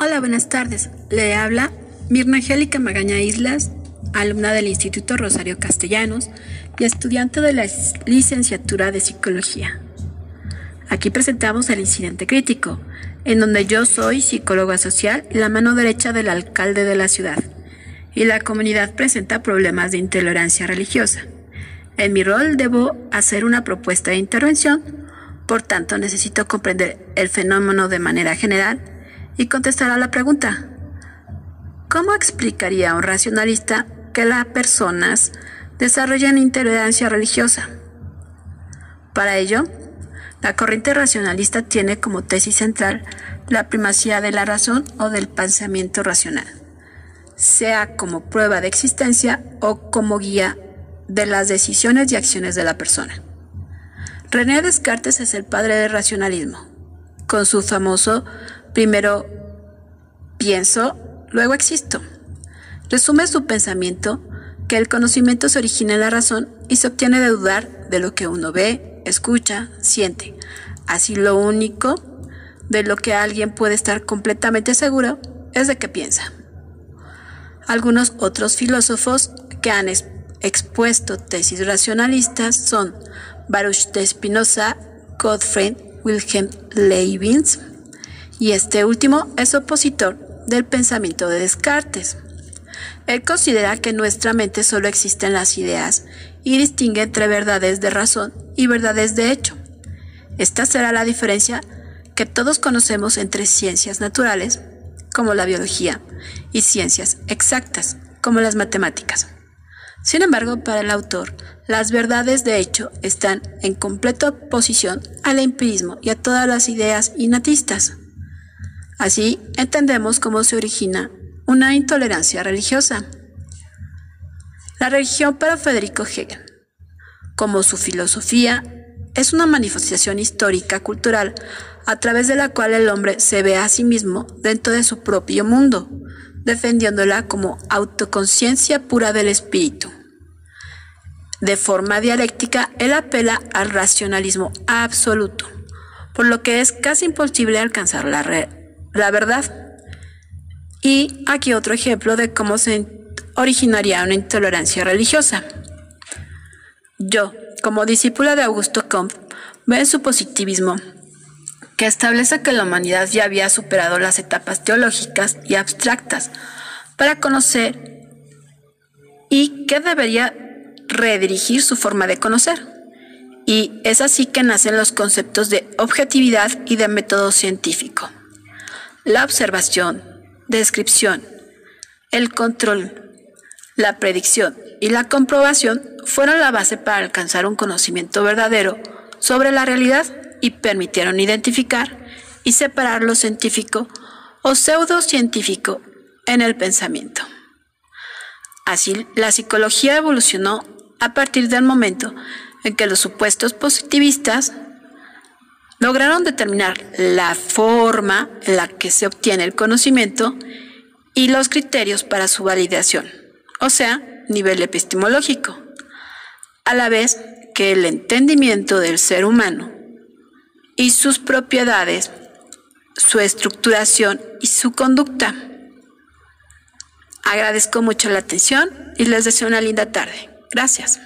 Hola, buenas tardes. Le habla Mirna Angélica Magaña Islas, alumna del Instituto Rosario Castellanos y estudiante de la licenciatura de Psicología. Aquí presentamos el incidente crítico, en donde yo soy psicóloga social la mano derecha del alcalde de la ciudad, y la comunidad presenta problemas de intolerancia religiosa. En mi rol debo hacer una propuesta de intervención, por tanto necesito comprender el fenómeno de manera general y contestar a la pregunta, ¿cómo explicaría un racionalista que las personas desarrollan intolerancia religiosa? Para ello, la corriente racionalista tiene como tesis central la primacía de la razón o del pensamiento racional, sea como prueba de existencia o como guía de las decisiones y acciones de la persona. René Descartes es el padre del racionalismo, con su famoso primero pienso, luego existo. Resume su pensamiento que el conocimiento se origina en la razón y se obtiene de dudar de lo que uno ve, escucha, siente. Así lo único de lo que alguien puede estar completamente seguro es de que piensa. Algunos otros filósofos que han expuesto tesis racionalistas son Baruch de Spinoza, Gottfried Wilhelm Leibniz, y este último es opositor del pensamiento de Descartes. Él considera que en nuestra mente solo existen las ideas y distingue entre verdades de razón y verdades de hecho. Esta será la diferencia que todos conocemos entre ciencias naturales, como la biología, y ciencias exactas, como las matemáticas. Sin embargo, para el autor, las verdades de hecho están en completa oposición al empirismo y a todas las ideas innatistas. Así entendemos cómo se origina una intolerancia religiosa. La religión para Federico Hegel como su filosofía, es una manifestación histórica cultural a través de la cual el hombre se ve a sí mismo dentro de su propio mundo, defendiéndola como autoconciencia pura del espíritu. De forma dialéctica, él apela al racionalismo absoluto, por lo que es casi imposible alcanzar la, la verdad. Y aquí otro ejemplo de cómo se originaría una intolerancia religiosa. Yo, como discípula de Augusto Comte, veo en su positivismo que establece que la humanidad ya había superado las etapas teológicas y abstractas para conocer y que debería redirigir su forma de conocer. Y es así que nacen los conceptos de objetividad y de método científico. La observación, descripción, el control, la predicción y la comprobación fueron la base para alcanzar un conocimiento verdadero sobre la realidad y permitieron identificar y separar lo científico o pseudocientífico en el pensamiento. Así, la psicología evolucionó a partir del momento en que los supuestos positivistas lograron determinar la forma en la que se obtiene el conocimiento y los criterios para su validación, o sea, nivel epistemológico, a la vez que el entendimiento del ser humano y sus propiedades, su estructuración y su conducta. Agradezco mucho la atención y les deseo una linda tarde. Gracias.